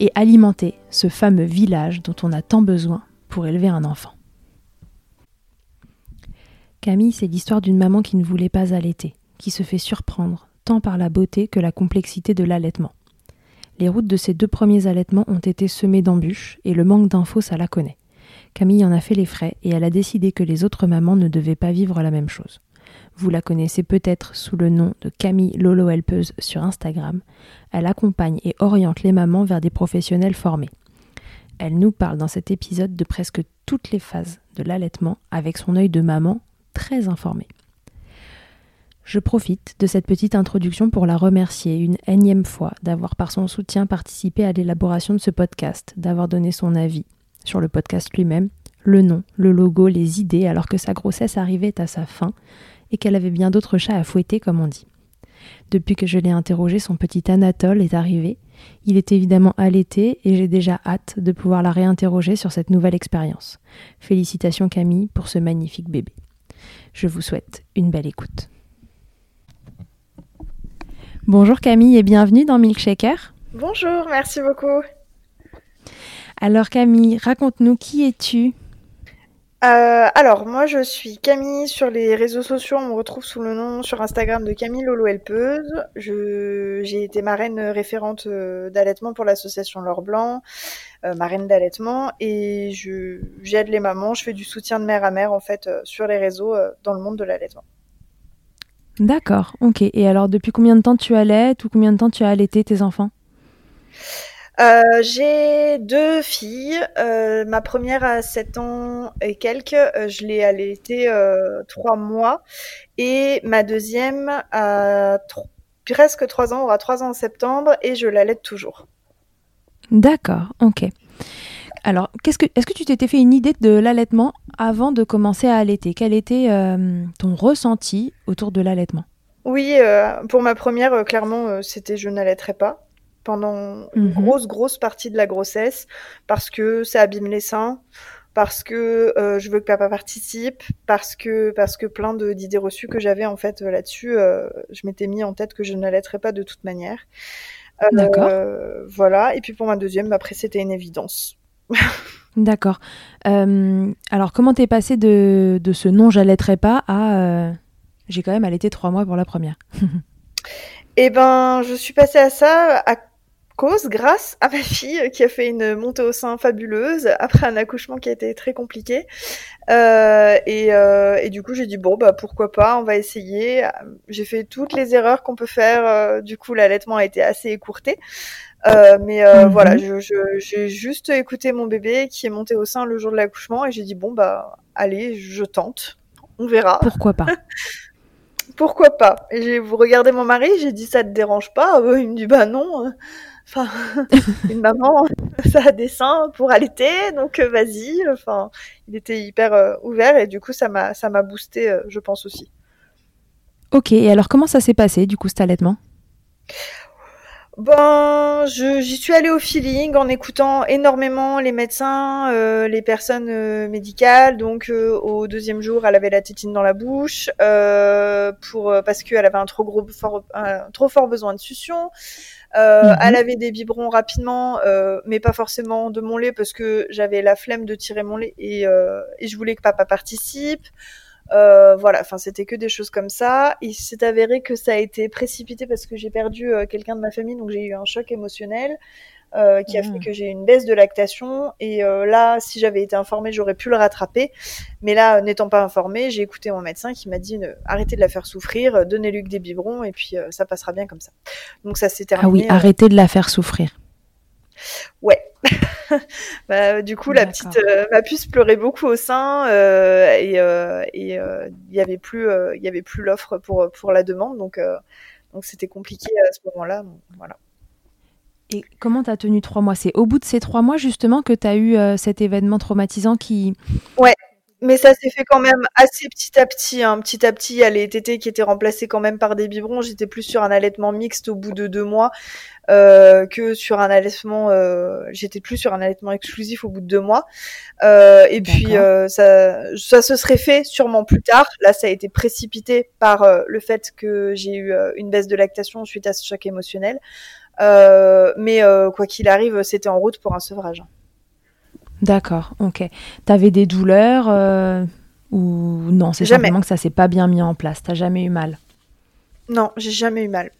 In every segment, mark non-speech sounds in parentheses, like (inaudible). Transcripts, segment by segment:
et alimenter ce fameux village dont on a tant besoin pour élever un enfant. Camille, c'est l'histoire d'une maman qui ne voulait pas allaiter, qui se fait surprendre tant par la beauté que la complexité de l'allaitement. Les routes de ses deux premiers allaitements ont été semées d'embûches et le manque d'infos, ça la connaît. Camille en a fait les frais et elle a décidé que les autres mamans ne devaient pas vivre la même chose. Vous la connaissez peut-être sous le nom de Camille Lolo Helpeuse sur Instagram. Elle accompagne et oriente les mamans vers des professionnels formés. Elle nous parle dans cet épisode de presque toutes les phases de l'allaitement avec son œil de maman très informé. Je profite de cette petite introduction pour la remercier une énième fois d'avoir par son soutien participé à l'élaboration de ce podcast, d'avoir donné son avis sur le podcast lui-même, le nom, le logo, les idées, alors que sa grossesse arrivait à sa fin et qu'elle avait bien d'autres chats à fouetter, comme on dit. Depuis que je l'ai interrogé, son petit Anatole est arrivé. Il est évidemment allaité et j'ai déjà hâte de pouvoir la réinterroger sur cette nouvelle expérience. Félicitations Camille pour ce magnifique bébé. Je vous souhaite une belle écoute. Bonjour Camille et bienvenue dans Milkshaker. Bonjour, merci beaucoup. Alors Camille, raconte-nous qui es-tu? Euh, alors, moi, je suis Camille sur les réseaux sociaux. On me retrouve sous le nom sur Instagram de Camille Lolo Helpeuse. j'ai été marraine référente euh, d'allaitement pour l'association L'Or Blanc, euh, marraine d'allaitement, et j'aide les mamans. Je fais du soutien de mère à mère en fait sur les réseaux dans le monde de l'allaitement. D'accord, ok. Et alors, depuis combien de temps tu allaites ou combien de temps tu as allaité tes enfants? Euh, j'ai deux filles. Euh, ma première a 7 ans et quelques. Euh, je l'ai allaitée 3 mois. Et ma deuxième a presque 3 ans, aura 3 ans en septembre et je l'allaite toujours. D'accord, ok. Alors, qu'est-ce que, est-ce que tu t'étais fait une idée de l'allaitement avant de commencer à allaiter? Quel était ton ressenti autour de l'allaitement? Oui, pour ma première, clairement, c'était je n'allaiterai pas pendant une mhm. grosse, grosse partie de la grossesse parce que ça abîme les seins, parce que euh, je veux que papa participe, parce que, parce que plein d'idées reçues que j'avais en fait là-dessus, euh, je m'étais mis en tête que je ne l'allaiterais pas de toute manière. Euh, D'accord. Voilà. Et puis pour ma deuxième, après, c'était une évidence. (laughs) D'accord. alors, comment t'es passé de, de ce non, j'allaiterai pas à j'ai quand même allaité trois mois pour la première? (laughs) Eh ben, je suis passée à ça à cause grâce à ma fille qui a fait une montée au sein fabuleuse après un accouchement qui a été très compliqué. Euh, et, euh, et, du coup, j'ai dit bon bah pourquoi pas, on va essayer. J'ai fait toutes les erreurs qu'on peut faire. Euh, du coup, l'allaitement a été assez écourté. Euh, mais euh, mhm. voilà, j'ai je, juste écouté mon bébé qui est monté au sein le jour de l'accouchement et j'ai dit bon bah allez, je tente, on verra. (laughs) Pourquoi pas? Pourquoi pas? Et j'ai vous regardez mon mari, j'ai dit ça te dérange pas? Il me dit bah non. Enfin, (laughs) une maman, (laughs) ça a des seins pour allaiter, donc euh, vas-y. Enfin, il était hyper ouvert et du coup ça m'a ça m'a boosté, je pense aussi. Ok, et alors comment ça s'est passé du coup cet allaitement? Ben, j'y suis allée au feeling en écoutant énormément les médecins, euh, les personnes euh, médicales. Donc, euh, au deuxième jour, elle avait la tétine dans la bouche pour parce qu'elle avait un trop gros, fort, un, trop fort besoin de succion. Mhm. Elle avait des biberons rapidement, mais pas forcément de mon lait parce que j'avais la flemme de tirer mon lait et, et je voulais que papa participe. Euh, voilà, enfin c'était que des choses comme ça. Il s'est avéré que ça a été précipité parce que j'ai perdu euh, quelqu'un de ma famille, donc j'ai eu un choc émotionnel euh, qui a fait mmh. que j'ai une baisse de lactation. Et là, si j'avais été informée, j'aurais pu le rattraper. Mais là, n'étant pas informée, j'ai écouté mon médecin qui m'a dit arrêtez de la faire souffrir, donnez-lui que des biberons et puis ça passera bien comme ça. Donc ça s'est terminé. Ah oui, arrêtez de la faire souffrir. Ouais. (laughs) (laughs) bah, du coup, la petite, euh, ma puce pleurait beaucoup au sein euh, et euh, il y avait plus, il y avait plus l'offre pour pour la demande, donc donc c'était compliqué à ce moment-là. Voilà. Et comment tu as tenu trois mois? C'est au bout de ces trois mois justement que tu as eu cet événement traumatisant qui. Ouais, mais ça s'est fait quand même assez petit à petit. Hein. Petit à petit, il y a les tétés qui étaient remplacés quand même par des biberons. J'étais plus sur un allaitement mixte au bout de deux mois euh, que sur un allaitement. Euh, J'étais plus sur un allaitement exclusif au bout de deux mois. Euh, et puis euh, ça, ça se serait fait sûrement plus tard. Là, ça a été précipité par euh, le fait que j'ai eu une baisse de lactation suite à ce choc émotionnel. mais quoi qu'il arrive, c'était en route pour un sevrage. D'accord, ok. T'avais des douleurs euh, ou non C'est simplement que ça s'est pas bien mis en place. T'as jamais eu mal? Non, j'ai jamais eu mal.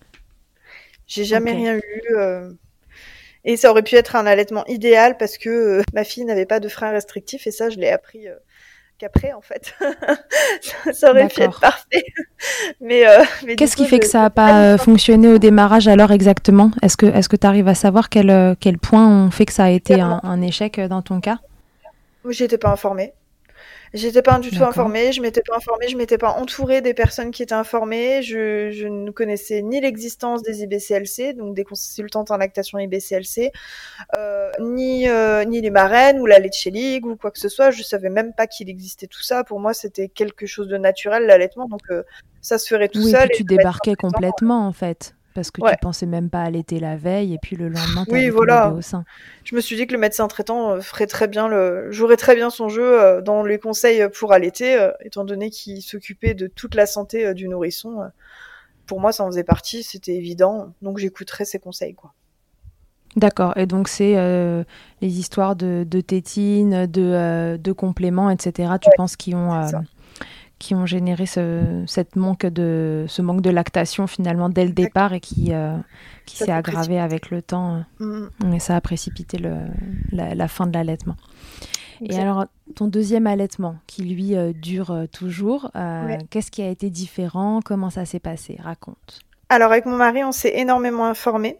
J'ai jamais rien eu. Euh, et ça aurait pu être un allaitement idéal parce que euh, ma fille n'avait pas de frein restrictif et ça, je l'ai appris qu'après en fait. (laughs) Ça aurait pu être parfait. Mais, euh, qu'est-ce qui fait que ça n'a pas euh, fonctionné au démarrage alors exactement? Est-ce que est-ce que tu arrives à savoir quel, euh, quel point ont fait que ça a été un, un échec dans ton cas? J'étais pas informée J'étais pas du tout informée, je m'étais pas informée, je m'étais pas entourée des personnes qui étaient informées, je, je ne connaissais ni l'existence des IBCLC, donc des consultantes en lactation IBCLC, euh, ni, euh, ni les marraines ou la Leche League ou quoi que ce soit, je savais même pas qu'il existait tout ça. Pour moi, c'était quelque chose de naturel, l'allaitement, donc euh, ça se ferait tout oui, seul. tu débarquais complètement, en fait parce que tu pensais même pas allaiter la veille et puis le lendemain tu oui, voilà. au sein. Je me suis dit que le médecin traitant euh, ferait très bien le jouerait très bien son jeu euh, dans les conseils pour allaiter euh, étant donné qu'il s'occupait de toute la santé du nourrisson. Pour moi ça en faisait partie, c'était évident, donc j'écouterais ses conseils quoi. D'accord, et donc c'est les histoires de, de tétine, de, de compléments, etc. Tu penses qu'ils ont qui ont généré ce, cette manque de, ce manque de lactation finalement dès le départ et qui, euh, qui s'est aggravé avec le temps. Mm. Et ça a précipité le, la, fin de l'allaitement. Et alors, ton deuxième allaitement, qui lui euh, dure euh, toujours, qu'est-ce qui a été différent? Comment ça s'est passé? Raconte. Alors, avec mon mari, on s'est énormément informé.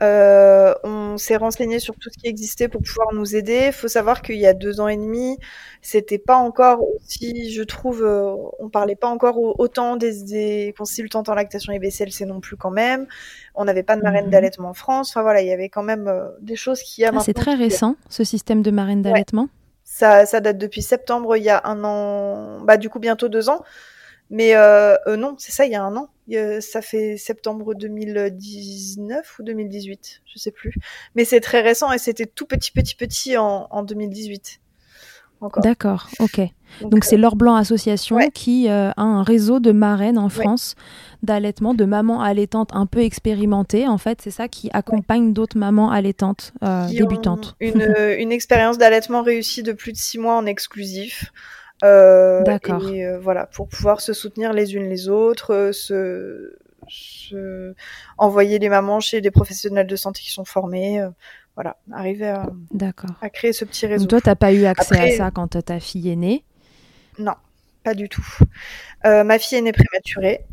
Euh, on s'est renseigné sur tout ce qui existait pour pouvoir nous aider. Il faut savoir qu'il y a deux ans et demi, c'était pas encore aussi, je trouve, euh, on parlait pas encore autant des, des, consultantes en lactation et BCLC non plus quand même. On n'avait pas de marraine mhm. d'allaitement en France. Enfin voilà, il y avait quand même euh, des choses qui a. Ah, c'est très récent ce système de marraine d'allaitement? Ça, ça date depuis septembre, il y a un an, bah du coup bientôt deux ans. Mais euh, euh, non, c'est ça, il y a un an. ça fait septembre 2019 ou 2018, je sais plus. Mais c'est très récent et c'était tout petit, petit, petit en, en 2018. D'accord, ok. Donc c'est euh, L'Or Blanc Association qui a un réseau de marraines en France d'allaitement, de mamans allaitantes un peu expérimentées. En fait, c'est ça qui accompagne d'autres mamans allaitantes débutantes. une, une expérience d'allaitement réussie de plus de six mois en exclusif. Euh, D'accord. Et euh, voilà, pour pouvoir se soutenir les unes les autres, euh, se, envoyer les mamans chez des professionnels de santé qui sont formés. voilà, arriver à, à créer ce petit réseau. Donc toi, t'as pas eu accès à ça quand ta fille est née Non, pas du tout. ma fille est née prématurée.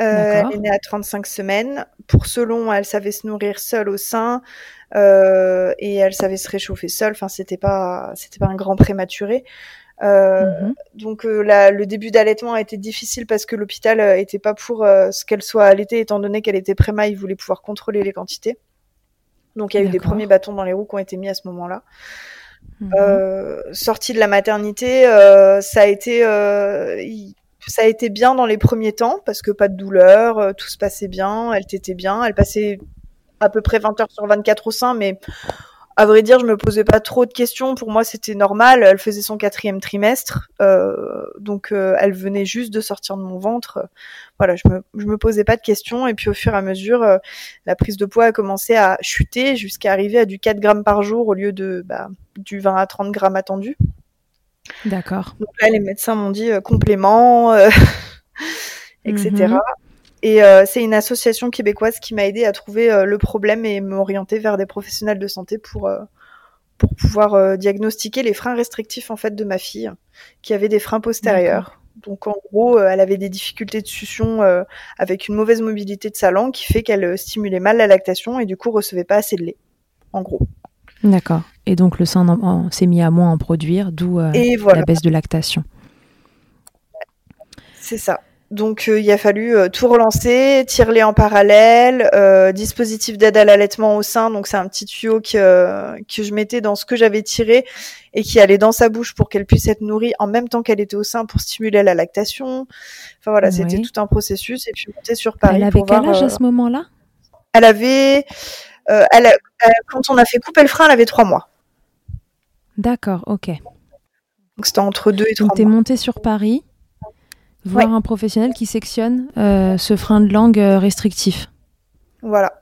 Euh, elle est née à 35 semaines. Pour ce long, elle savait se nourrir seule au sein euh, et elle savait se réchauffer seule. Enfin, c'était pas, c'était pas un grand prématuré. Euh, mhm. Donc euh, le début d'allaitement a été difficile parce que l'hôpital euh, était pas pour ce qu'elle soit allaitée, étant donné qu'elle était préma, il voulait pouvoir contrôler les quantités. Donc il y a eu des premiers bâtons dans les roues qui ont été mis à ce moment-là. Mhm. sortie de la maternité, ça a été, ça a été bien dans les premiers temps parce que pas de douleur, euh, tout se passait bien, elle t'était bien, elle passait à peu près 20 heures sur 24 au sein, mais à vrai dire, je me posais pas trop de questions. Pour moi, c'était normal. Elle faisait son quatrième trimestre, euh, donc euh, elle venait juste de sortir de mon ventre. Voilà, je me, je me posais pas de questions. Et puis au fur et à mesure, la prise de poids a commencé à chuter jusqu'à arriver à du 4 grammes par jour au lieu de bah, du 20 à 30 grammes attendu. D'accord. Donc là, les médecins m'ont dit euh, complément, euh, (laughs) etc. Et euh, c'est une association québécoise qui m'a aidé à trouver le problème et m'orienter vers des professionnels de santé pour pour pouvoir diagnostiquer les freins restrictifs en fait de ma fille, qui avait des freins postérieurs. Donc en gros, elle avait des difficultés de succion avec une mauvaise mobilité de sa langue qui fait qu'elle stimulait mal la lactation et du coup recevait pas assez de lait. En gros. D'accord. Et donc le sein s'est mis à moins en produire, d'où euh, la baisse de lactation. C'est ça. Donc euh, il a fallu euh, tout relancer, tirer en parallèle, dispositif d'aide à l'allaitement au sein. Donc c'est un petit tuyau que, que je mettais dans ce que j'avais tiré et qui allait dans sa bouche pour qu'elle puisse être nourrie en même temps qu'elle était au sein pour stimuler la lactation. Enfin voilà, c'était tout un processus. Et puis monter sur Paris. Elle avait quel âge à ce moment-là? Elle avait euh, elle, euh, quand on a fait couper le frein, elle avait trois mois. D'accord, ok. Donc c'était entre deux et trois Donc t'es montée sur Paris, voir un professionnel qui sectionne euh, ce frein de langue restrictif. Voilà.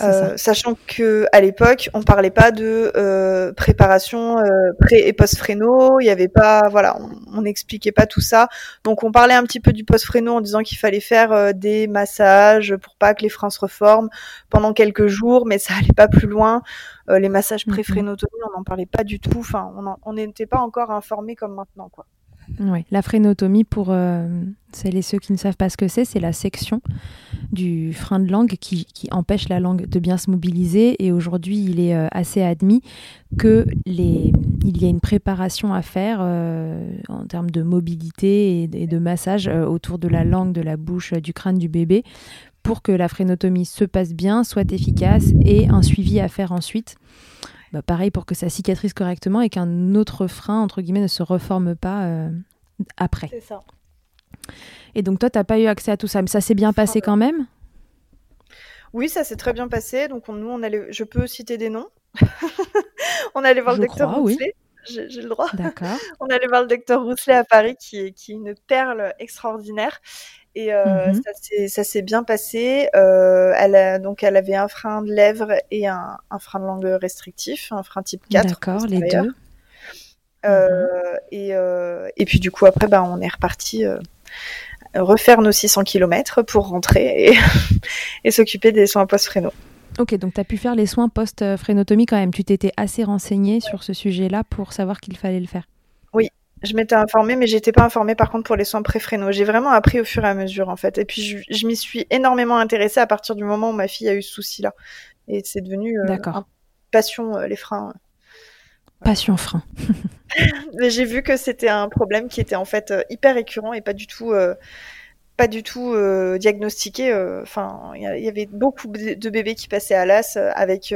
Euh, sachant que à l'époque, on parlait pas de euh, préparation euh, pré et post fréno, il y avait pas, voilà, on n'expliquait pas tout ça. Donc on parlait un petit peu du post fréno en disant qu'il fallait faire euh, des massages pour pas que les freins se reforment pendant quelques jours, mais ça allait pas plus loin. Euh, les massages pré frénotomie, on n'en parlait pas du tout. Enfin, on n'était pas encore informé comme maintenant, quoi. La frénotomie, pour euh, celles et ceux qui ne savent pas ce que c'est, c'est la section du frein de langue qui, empêche la langue de bien se mobiliser. Et aujourd'hui, il est euh, assez admis que il y a une préparation à faire euh, en termes de mobilité et, de massage autour de la langue, de la bouche, du crâne du bébé pour que la frénotomie se passe bien, soit efficace et un suivi à faire ensuite bah, pareil pour que ça cicatrise correctement et qu'un autre frein, entre guillemets, ne se reforme pas euh, après. C'est ça. Et donc toi, tu n'as pas eu accès à tout ça, mais ça s'est bien passé quand même? Oui, ça s'est très bien passé. Donc nous, on allait, je peux citer des noms. (laughs) (laughs) on allait voir le docteur Rousselet. J'ai le droit. D'accord. on allait voir le docteur Rousselet à Paris, qui est, qui est une perle extraordinaire. Et euh, mmh ça s'est bien passé. Euh, elle donc elle avait un frein de lèvres et un, un frein de langue restrictif, un frein type 4. D'accord, les deux. Euh, mmh et, et puis du coup après bah, on est reparti refaire nos 600 km pour rentrer et, (laughs) et s'occuper des soins post-fréno. Ok, donc tu as pu faire les soins post-frénotomie quand même. Tu t'étais assez renseigné sur ce sujet-là pour savoir qu'il fallait le faire. Je m'étais informée, mais j'étais pas informée par contre pour les soins pré-fréno. J'ai vraiment appris au fur et à mesure en fait. Et puis je, m'y suis énormément intéressée à partir du moment où ma fille a eu ce souci-là. Et c'est devenu euh, passion euh, les freins. Passion frein. (laughs) mais j'ai vu que c'était un problème qui était en fait euh, hyper récurrent et pas du tout pas du tout euh, diagnostiqué. Euh, enfin, il y, avait beaucoup de bébés qui passaient à l'as euh, avec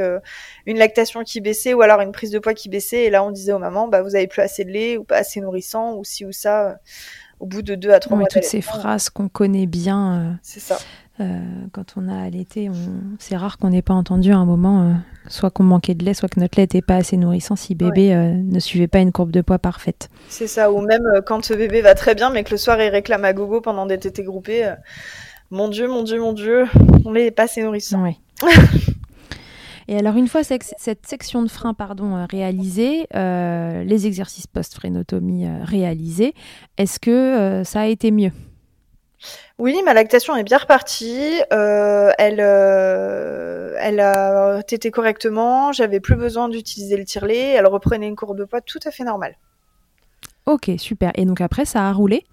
une lactation qui baissait ou alors une prise de poids qui baissait. Et là, on disait aux mamans, bah, vous avez plus assez de lait ou pas assez nourrissant ou ci ou ça. au bout de deux à trois mois. Toutes ces phrases qu'on connaît bien. C'est ça. Euh, quand on a allaité, on... c'est rare qu'on n'ait pas entendu à un moment, euh, soit qu'on manquait de lait, soit que notre lait n'était pas assez nourrissant si bébé euh, ne suivait pas une courbe de poids parfaite. C'est ça, ou même quand ce bébé va très bien, mais que le soir il réclame à gogo pendant des tétés groupés. mon Dieu, mon Dieu, mon Dieu, on n'est pas assez nourrissant. (laughs) Et alors, une fois cette section de frein pardon, réalisée, les exercices post-frénotomie réalisés, est-ce que ça a été mieux? Oui, ma lactation est bien repartie. Euh, elle, euh, elle a tété correctement. J'avais plus besoin d'utiliser le tire-lait. Elle reprenait une courbe de poids tout à fait normale. Ok, super. Et donc après, ça a roulé?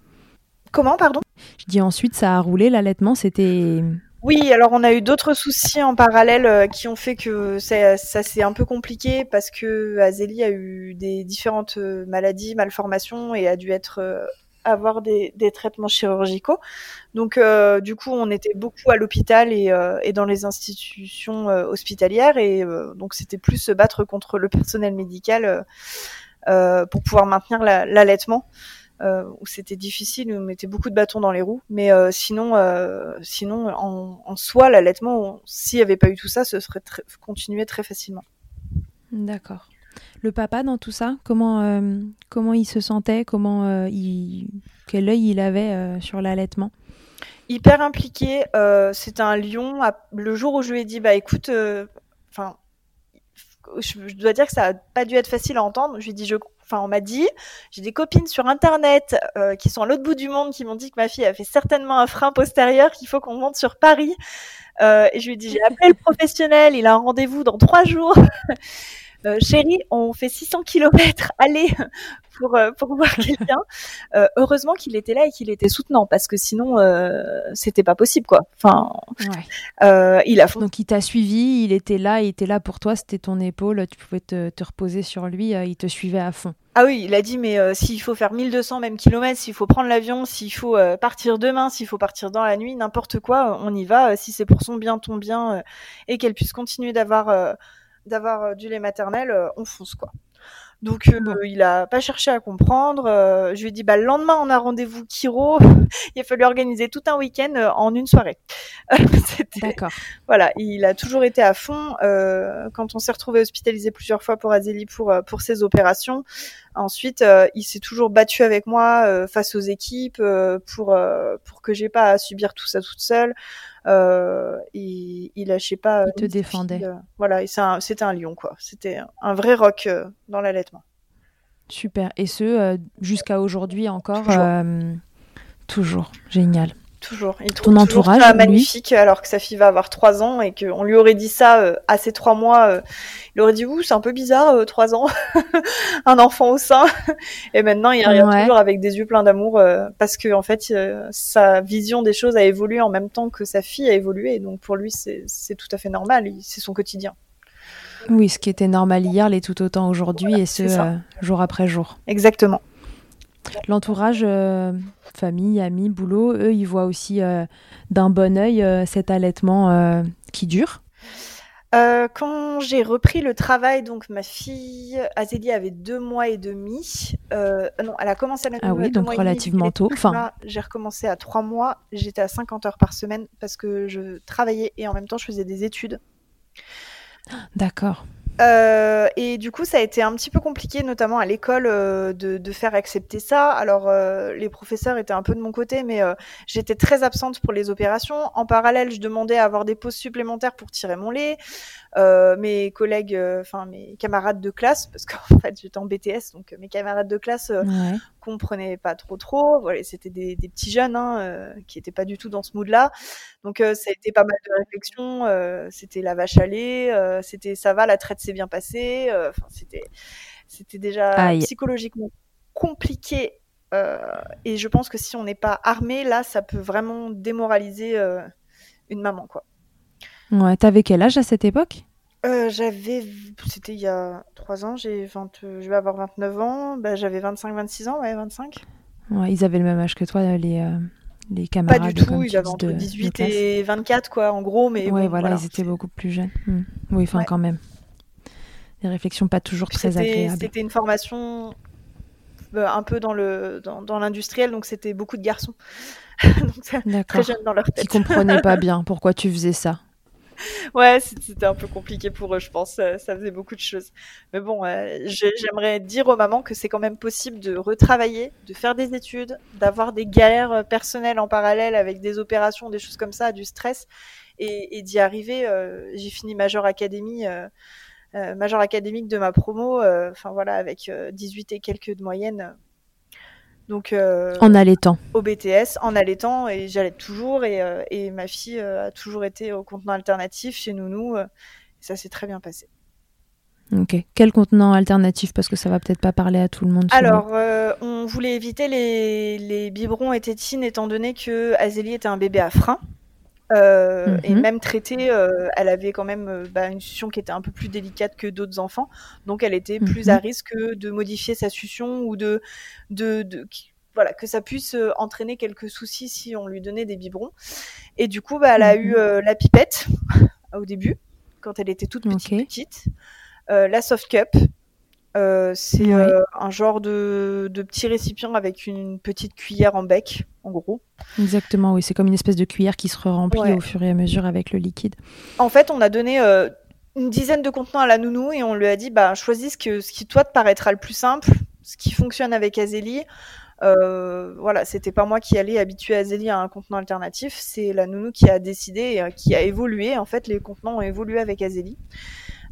Comment, pardon? Je dis ensuite, ça a roulé. L'allaitement, c'était. Oui, alors on a eu d'autres soucis en parallèle euh, qui ont fait que ça, ça s'est un peu compliqué parce que Azélie a eu des différentes maladies, malformations et a dû être avoir des, traitements chirurgicaux. Donc euh, du coup, on était beaucoup à l'hôpital et, euh, dans les institutions euh, hospitalières et donc c'était plus se battre contre le personnel médical pour pouvoir maintenir la- l'allaitement. où c'était difficile, on mettait beaucoup de bâtons dans les roues, mais sinon, sinon en, en soi, l'allaitement, s'il n'y avait pas eu tout ça, ce serait continué très facilement. D'accord. Le papa dans tout ça, comment, euh, comment il se sentait comment euh, il... Quel œil il avait euh, sur l'allaitement? Hyper impliqué. C'était un lion. Le jour où je lui ai dit, bah écoute, enfin, je, dois dire que ça a pas dû être facile à entendre. Je lui ai dit, enfin, on m'a dit, j'ai des copines sur internet qui sont à l'autre bout du monde qui m'ont dit que ma fille a fait certainement un frein postérieur, qu'il faut qu'on monte sur Paris. Et je lui ai dit, j'ai appelé le professionnel, il a un rendez-vous dans trois jours. (laughs) Euh, chérie, on fait 600 km, (laughs) allez, pour, euh, pour voir (laughs) quelqu'un. Euh, heureusement qu'il était là et qu'il était soutenant, parce que sinon, euh, c'était pas possible, quoi. Enfin, Ouais. euh, il a Donc il t'a suivi, il était là, il était là pour toi, c'était ton épaule, tu pouvais te, te reposer sur lui, il te suivait à fond. Ah oui, il a dit, mais euh, s'il faut faire 1200 même kilomètres, s'il faut prendre l'avion, s'il faut euh, partir demain, s'il faut partir dans la nuit, n'importe quoi, on y va. euh, si c'est pour son bien, ton bien, euh, et qu'elle puisse continuer d'avoir euh, d'avoir euh, du lait maternel, euh, on fonce, quoi. Donc euh, Bon. il a pas cherché à comprendre. euh, je lui ai dit bah le lendemain on a rendez-vous Kiro. (laughs) il a fallu organiser tout un week-end euh, en une soirée. (laughs) D'accord. voilà, il a toujours été à fond. Quand on s'est retrouvé hospitalisé plusieurs fois pour Azélie pour pour ses opérations, ensuite euh, il s'est toujours battu avec moi euh, face aux équipes euh, pour pour que j'ai pas à subir tout ça toute seule. Il, il lâchait pas. Il te défendait. voilà, c'est un- c'était un lion quoi. C'était un vrai rock dans l'allaitement. Super. Et ce, jusqu'à aujourd'hui encore Toujours. euh, Toujours. Génial. Toujours. Il Ton trouve toujours entourage, ça lui magnifique alors que sa fille va avoir trois ans et qu'on lui aurait dit ça euh, à ses trois mois. euh, il aurait dit ouh c'est un peu bizarre euh, trois ans, (laughs) un enfant au sein. Et maintenant il regarde Ouais. toujours avec des yeux pleins d'amour euh, parce que en fait sa vision des choses a évolué en même temps que sa fille a évolué. Et donc pour lui c'est tout à fait normal. C'est son quotidien. Oui, ce qui était normal hier l'est tout autant aujourd'hui et ce, jour après jour. Exactement. L'entourage, euh, famille, amis, boulot, eux, ils voient aussi euh, d'un bon œil euh, cet allaitement euh, qui dure. Quand j'ai repris le travail, donc ma fille Azélie avait deux mois et demi. Non, elle a commencé à la Ah oui, donc relativement tôt. Enfin- j'ai recommencé à trois mois. J'étais à 50 heures par semaine parce que je travaillais et en même temps je faisais des études. D'accord. Euh, et du coup, ça a été un petit peu compliqué, notamment à l'école, euh, de, faire accepter ça. Alors, euh, les professeurs étaient un peu de mon côté, mais j'étais très absente pour les opérations. En parallèle, je demandais à avoir des pauses supplémentaires pour tirer mon lait. Euh, mes collègues, euh, enfin mes camarades de classe, parce qu'en (laughs) fait j'étais en BTS, donc euh, mes camarades de classe euh, Ouais. comprenaient pas trop trop. Voilà, c'était des, des petits jeunes hein, euh, qui étaient pas du tout dans ce mood-là. Donc euh, ça a été pas mal de réflexions. euh, c'était la vache à lait, euh, c'était ça va, la traite s'est bien passée. euh, Enfin c'était c'était déjà Aïe. psychologiquement compliqué. euh, et je pense que si on n'est pas armé, là, ça peut vraiment démoraliser euh, une maman, quoi. Ouais, t'avais quel âge à cette époque? Euh, j'avais, c'était il y a trois ans, j'ai 20, euh, je vais avoir 29 ans, bah, j'avais 25-26 ans, ouais, 25. Ouais, ils avaient le même âge que toi, les, euh, les Pas camarades. du tout, comme il tu avait dis, entre de- de 18 classe. et 24, quoi, en gros, mais Ouais, bon, voilà, ils étaient beaucoup plus jeunes. Hmm. Oui, enfin, Ouais. quand même. Des réflexions pas toujours très agréables. c'était une formation euh, un peu dans le dans, dans l'industriel, donc c'était beaucoup de garçons, (laughs) donc très jeunes dans leur Qui tête. comprenaient pas (laughs) bien pourquoi tu faisais ça. Ouais, c'était un peu compliqué pour eux, je pense. Ça, faisait beaucoup de choses. Mais bon, euh, j'ai- j'aimerais dire aux mamans que c'est quand même possible de retravailler, de faire des études, d'avoir des galères euh, personnelles en parallèle avec des opérations, des choses comme ça, du stress, et, d'y arriver. euh, j'ai fini major académie, euh, major académique de ma promo, enfin voilà, avec euh, 18 et quelques de moyenne. Donc, en allaitant. Au BTS, en allaitant, et j'allais toujours, et, et, ma fille a toujours été au contenant alternatif chez Nounou, et ça s'est très bien passé. Ok. Quel contenant alternatif? Parce que ça va peut-être pas parler à tout le monde. Alors, on voulait éviter les, les biberons et tétines, étant donné que Azélie était un bébé à frein. Euh, et mhm. même traitée, euh, elle avait quand même euh, bah, une succion qui était un peu plus délicate que d'autres enfants, donc elle était plus mhm. à risque de modifier sa succion ou de, de, de voilà, que ça puisse entraîner quelques soucis si on lui donnait des biberons. Et du coup, bah, elle a eu mhm. la pipette (laughs) au début, quand elle était toute petite, petite, la soft cup, euh, c'est euh, un genre de, petit récipient avec une petite cuillère en bec, en gros. Exactement, oui, c'est comme une espèce de cuillère qui se remplit au fur et à mesure avec le liquide. En fait, on a donné euh, une dizaine de contenants à la nounou et on lui a dit bah, choisis ce, que, ce qui toi te paraîtra le plus simple, ce qui fonctionne avec Azélie. voilà, c'était pas moi qui allais habituer Azélie à un contenant alternatif, c'est la nounou qui a décidé, qui a évolué. En fait, les contenants ont évolué avec Azélie.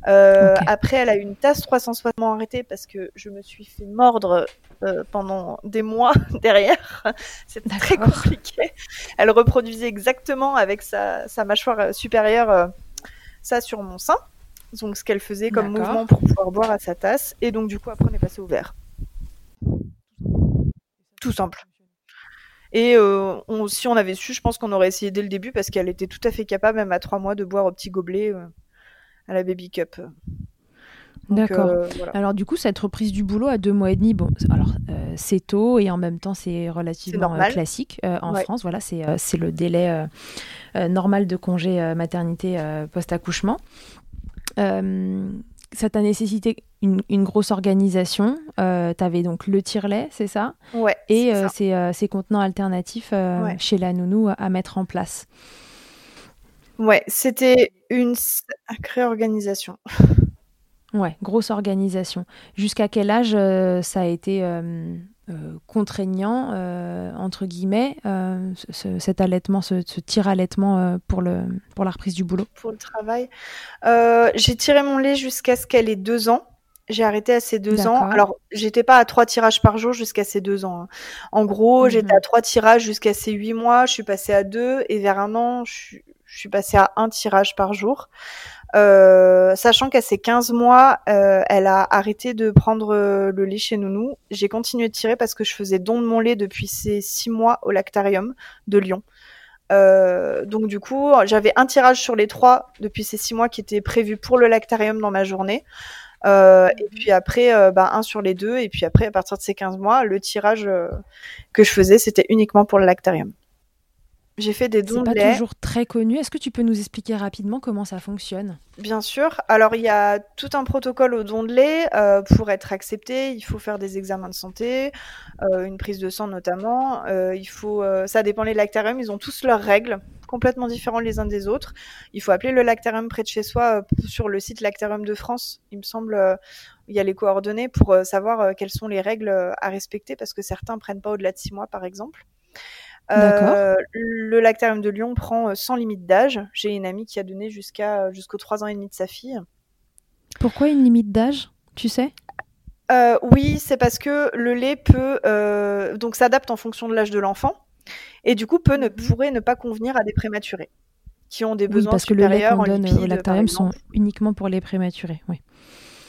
Euh, après, elle a eu une tasse 360 arrêtée parce que je me suis fait mordre euh, pendant des mois (laughs) derrière. C'était très compliqué. Elle reproduisait exactement avec sa, sa mâchoire supérieure euh, ça sur mon sein. Donc, ce qu'elle faisait comme mouvement pour pouvoir boire à sa tasse. Et donc, du coup, après, on est passé au verre. Tout simple. Et on, si on avait su, je pense qu'on aurait essayé dès le début parce qu'elle était tout à fait capable, même à trois mois, de boire au petit gobelet à la Baby Cup. D'accord. Euh, alors du coup, cette reprise du boulot à deux mois et demi, bon, alors euh, c'est tôt et en même temps c'est relativement euh, classique en France. Voilà, c'est le délai normal de congé maternité post-accouchement. ça t'a nécessité une, grosse organisation. tu avais donc le tire-lait, c'est ça? Ouais. Et ces, contenants alternatifs chez la nounou à mettre en place. Ouais, c'était une sacrée organisation. (laughs) Ouais, grosse organisation. Jusqu'à quel âge euh, ça a été euh, euh, contraignant, entre guillemets, cet allaitement, ce, ce tir-allaitement pour, le, pour la reprise du boulot? Pour le travail. j'ai tiré mon lait jusqu'à ce qu'elle ait deux ans. J'ai arrêté à ses deux ans. Alors, j'étais pas à trois tirages par jour jusqu'à ses deux ans. Hein. En gros, j'étais mhm. à trois tirages jusqu'à ses huit mois. Je suis passée à deux et vers un an, je suis je suis passée à un tirage par jour. Euh, sachant qu'à ses 15 mois, euh, elle a arrêté de prendre euh, le lait chez Nounou. J'ai continué de tirer parce que je faisais don de mon lait depuis ses 6 mois au lactarium de Lyon. donc du coup, j'avais un tirage sur les trois depuis ces 6 mois qui était prévu pour le lactarium dans ma journée. et puis après, bah, un sur les deux. Et puis après, à partir de ces 15 mois, le tirage que je faisais, c'était uniquement pour le lactarium. J'ai fait des dons de lait. pas toujours très connu. Est-ce que tu peux nous expliquer rapidement comment ça fonctionne? Bien sûr. Alors, il y a tout un protocole au don de lait. Euh, pour être accepté, il faut faire des examens de santé, euh, une prise de sang notamment. Euh, il faut, ça dépend les lactariums. Ils ont tous leurs règles, complètement différentes les uns des autres. Il faut appeler le lactarium près de chez soi sur le site Lactarium de France. Il me semble, il y a les coordonnées pour savoir quelles sont les règles à respecter parce que certains prennent pas au-delà de six mois, par exemple. Euh, le lactarium de Lyon prend euh, sans limite d'âge. J'ai une amie qui a donné jusqu'à jusqu'aux 3 ans et demi de sa fille. Pourquoi une limite d'âge Tu sais? Euh, Oui, c'est parce que le lait peut donc s'adapte en fonction de l'âge de l'enfant et du coup peut ne, mhm. pourrait ne pas convenir à des prématurés qui ont des besoins parce que le lait qu'on donne au lactarium sont uniquement pour les prématurés. Oui.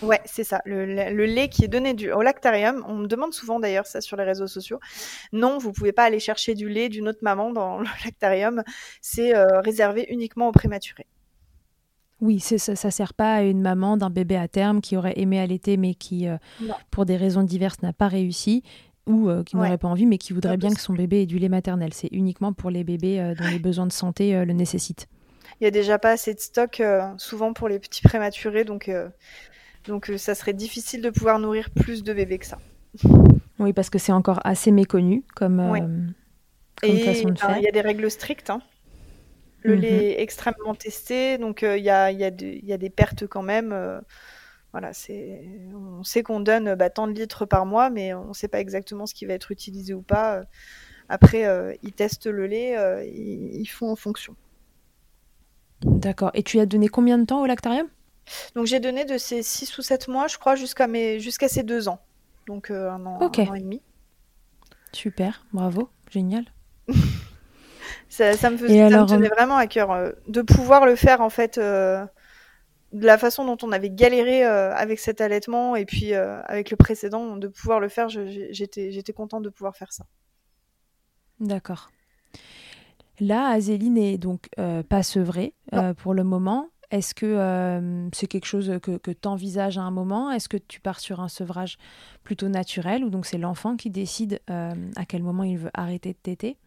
Ouais, c'est ça. Le, lait qui est donné du, au lactarium, on me demande souvent d'ailleurs ça sur les réseaux sociaux. Non, vous pouvez pas aller chercher du lait d'une autre maman dans le (laughs) lactarium. C'est euh, réservé uniquement aux prématurés. Oui, ça, ça sert pas à une maman d'un bébé à terme qui aurait aimé allaiter mais qui, euh, pour des raisons diverses, n'a pas réussi ou euh, qui n'aurait pas envie mais qui voudrait bien que son bébé ait du lait maternel. C'est uniquement pour les bébés dont les besoins de santé le nécessitent. Il y a déjà pas assez de stock souvent pour les petits prématurés, donc donc euh, ça serait difficile de pouvoir nourrir plus de bébés que ça. Oui, parce que c'est encore assez méconnu comme, euh, façon de faire. Il y a des règles strictes. Hein. Le mhm. lait est extrêmement testé, donc euh, il y, a, des pertes quand même. voilà, on sait qu'on donne bah, tant de litres par mois, mais on ne sait pas exactement ce qui va être utilisé ou pas. Après, ils testent le lait, ils, ils font en fonction. D'accord. Et tu as donné combien de temps au lactarium? Donc j'ai donné de ces 6 ou 7 mois, je crois, jusqu'à mes... jusqu'à ces 2 ans. Donc euh, un, an, et demi. Super, bravo, génial. (laughs) ça, me faisait, ça me tenait vraiment à cœur de pouvoir le faire en fait de la façon dont on avait galéré euh, avec cet allaitement et puis euh, avec le précédent, de pouvoir le faire, j'étais, j'étais contente de pouvoir faire ça. D'accord. Là, Azélie n'est donc euh, pas sevrée pour le moment. Est-ce que c'est quelque chose que, que tu envisages à un moment? Est-ce que tu pars sur un sevrage plutôt naturel ou donc c'est l'enfant qui décide à quel moment il veut arrêter de téter?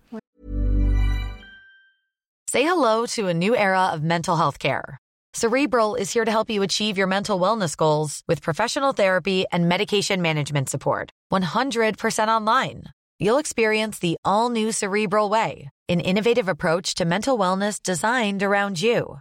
Say hello to a new era of mental health care. Cerebral is here to help you achieve your mental wellness goals with professional therapy and medication management support. 100% online. You'll experience the all new Cerebral Way, an innovative approach to mental wellness designed around you.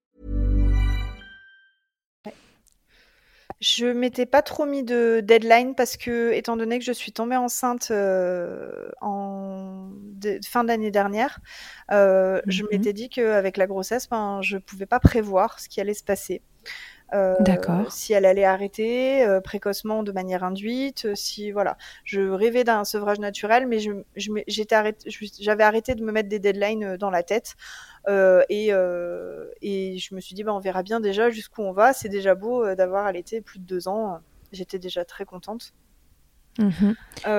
Je m'étais pas trop mis de deadline parce que, étant donné que je suis tombée enceinte euh, en fin d'année dernière, euh, je mhm. m'étais dit qu'avec la grossesse, ben, je pouvais pas prévoir ce qui allait se passer. Euh, si elle allait arrêter euh, précocement de manière induite, euh, si voilà, je rêvais d'un sevrage naturel, mais je, j'étais arrêté, j'avais arrêté de me mettre des deadlines dans la tête et, et je me suis dit bah on verra bien déjà jusqu'où on va. C'est déjà beau d'avoir allaité plus de deux ans. J'étais déjà très contente. Mhm.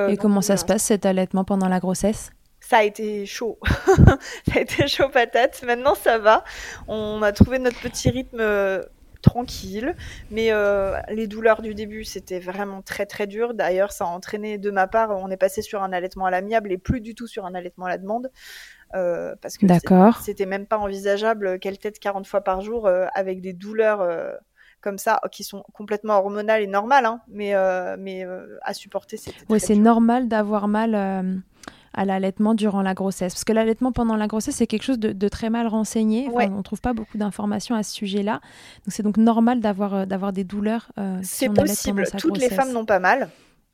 et comment ça se passe cet allaitement pendant la grossesse? Ça a été chaud. (laughs) ça a été chaud patate. Maintenant, ça va. On a trouvé notre petit rythme tranquille. Mais euh, les douleurs du début, c'était vraiment très très dur. D'ailleurs, ça a entraîné de ma part, on est passé sur un allaitement à l'amiable et plus du tout sur un allaitement à la demande. Euh, parce que c'était même pas envisageable qu'elle tête 40 fois par jour euh, avec des douleurs comme ça qui sont complètement hormonales et normales, hein, mais, mais à supporter. Oui, c'est normal d'avoir mal à l'allaitement durant la grossesse. Parce que l'allaitement pendant la grossesse, c'est quelque chose de, très mal renseigné. On ne trouve pas beaucoup d'informations à ce sujet-là. Donc c'est donc normal d'avoir euh, d'avoir des douleurs. Euh, c'est possible. Toutes les femmes n'ont pas mal.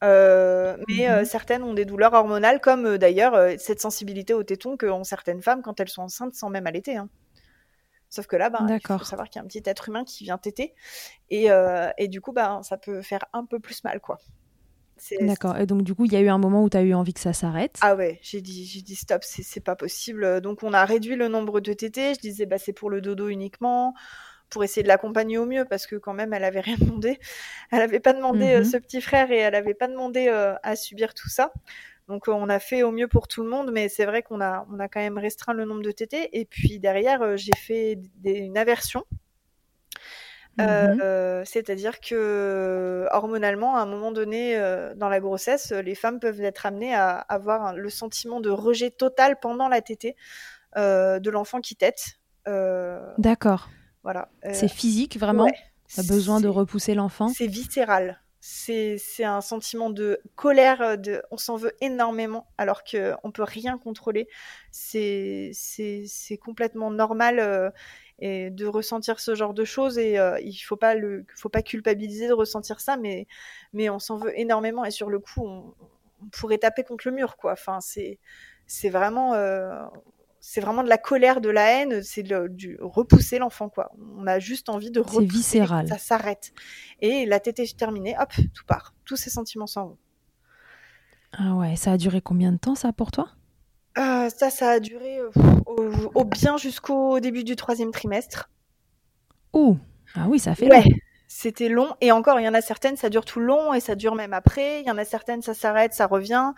Euh, mais mhm. certaines ont des douleurs hormonales, comme d'ailleurs cette sensibilité au téton qu'ont certaines femmes quand elles sont enceintes sans même allaiter. Hein. Sauf que là, ben, il faut savoir qu'il y a un petit être humain qui vient téter. Et, et du coup, ben, ça peut faire un peu plus mal. quoi. D'accord. Et donc, du coup, il y a eu un moment où tu as eu envie que ça s'arrête? Ah ouais, j'ai dit, j'ai dit stop, c'est pas possible. Donc, on a réduit le nombre de tétés. Je disais, bah, c'est pour le dodo uniquement, pour essayer de l'accompagner au mieux, parce que quand même, elle avait rien demandé. (laughs) Elle avait pas demandé euh, mhm. ce petit frère et elle avait pas demandé euh, à subir tout ça. Donc, euh, on a fait au mieux pour tout le monde, mais c'est vrai qu'on a, on a quand même restreint le nombre de tétés. Et puis, derrière, j'ai fait une aversion Mmh euh, c'est-à-dire que hormonalement, à un moment donné euh, dans la grossesse, les femmes peuvent être amenées à avoir le sentiment de rejet total pendant la tétée euh, de l'enfant qui tète. D'accord. Voilà. c'est physique vraiment. Ouais, a besoin de repousser l'enfant. C'est viscéral. C'est un sentiment de colère, de, on s'en veut énormément alors qu'on peut rien contrôler. C'est complètement normal et de ressentir ce genre de choses et euh, il faut pas le faut pas culpabiliser de ressentir ça mais mais on s'en veut énormément et sur le coup on, pourrait taper contre le mur quoi enfin c'est c'est vraiment euh, c'est vraiment de la colère de la haine c'est du repousser l'enfant quoi. On a juste envie de repousser viscéral. ça s'arrête. Et la tétée est terminée hop tout part. Tous ces sentiments s'en vont. Ah ouais ça a duré combien de temps ça pour toi? Euh, ça, ça a duré euh, au, bien jusqu'au début du troisième trimestre. Ouh, ah oui, ça fait ouais. C'était long et encore, il y en a certaines, ça dure tout le long et ça dure même après. Il y en a certaines, ça s'arrête, ça revient.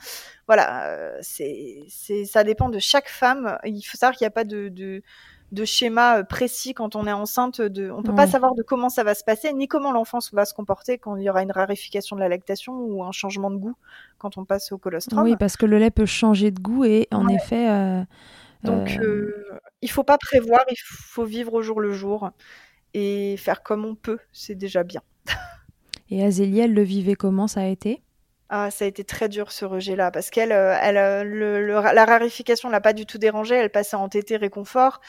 Voilà, euh, c'est, c'est, ça dépend de chaque femme. Il faut savoir qu'il n'y a pas de, de, de schéma euh, précis quand on est enceinte. De, on peut pas savoir de comment ça va se passer, ni comment l'enfant va se comporter quand il y aura une raréfication de la lactation ou un changement de goût quand on passe au colostrum. Oui, parce que le lait peut changer de goût et en effet. Euh, Donc, euh... il faut pas prévoir, il faut vivre au jour le jour. Et faire comme on peut, c'est déjà bien. Et Azélie, elle le vivait comment Ça a été? Ah, ça a été très dur ce rejet-là parce qu'elle, euh, elle, le, la rarification l'a pas du tout dérangée. Elle passait en tété réconfort.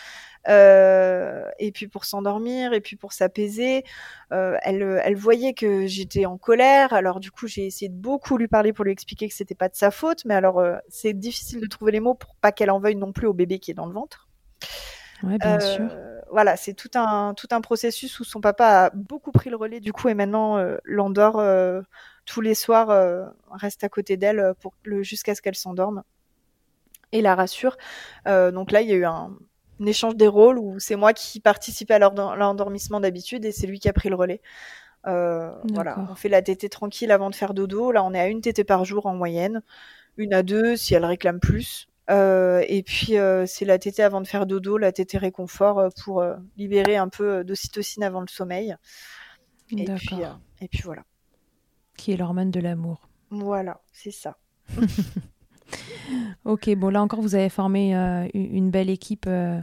Euh, et puis pour s'endormir, et puis pour s'apaiser. Euh, elle, elle voyait que j'étais en colère, alors du coup j'ai essayé de beaucoup lui parler pour lui expliquer que c'était pas de sa faute, mais alors euh, c'est difficile de trouver les mots pour pas qu'elle en veuille non plus au bébé qui est dans le ventre. Ouais, bien sûr. Voilà, c'est tout un tout un processus où son papa a beaucoup pris le relais du coup et maintenant l'endort tous les soirs, reste à côté d'elle pour jusqu'à ce qu'elle s'endorme et la rassure. donc là, il y a eu un, un échange des rôles où c'est moi qui participais à l'endormissement d'habitude et c'est lui qui a pris le relais. Euh, voilà, on fait la tétée tranquille avant de faire dodo. Là, on est à une tétée par jour en moyenne, une à deux si elle réclame plus. Euh, et puis euh, c'est la tétée avant de faire dodo, la tétée réconfort pour libérer un peu d'ocytocine avant le sommeil. Et puis, et puis voilà. Qui est l'hormone de l'amour. Voilà, c'est ça. (laughs) Ok, bon là encore, vous avez formé euh, une belle équipe euh,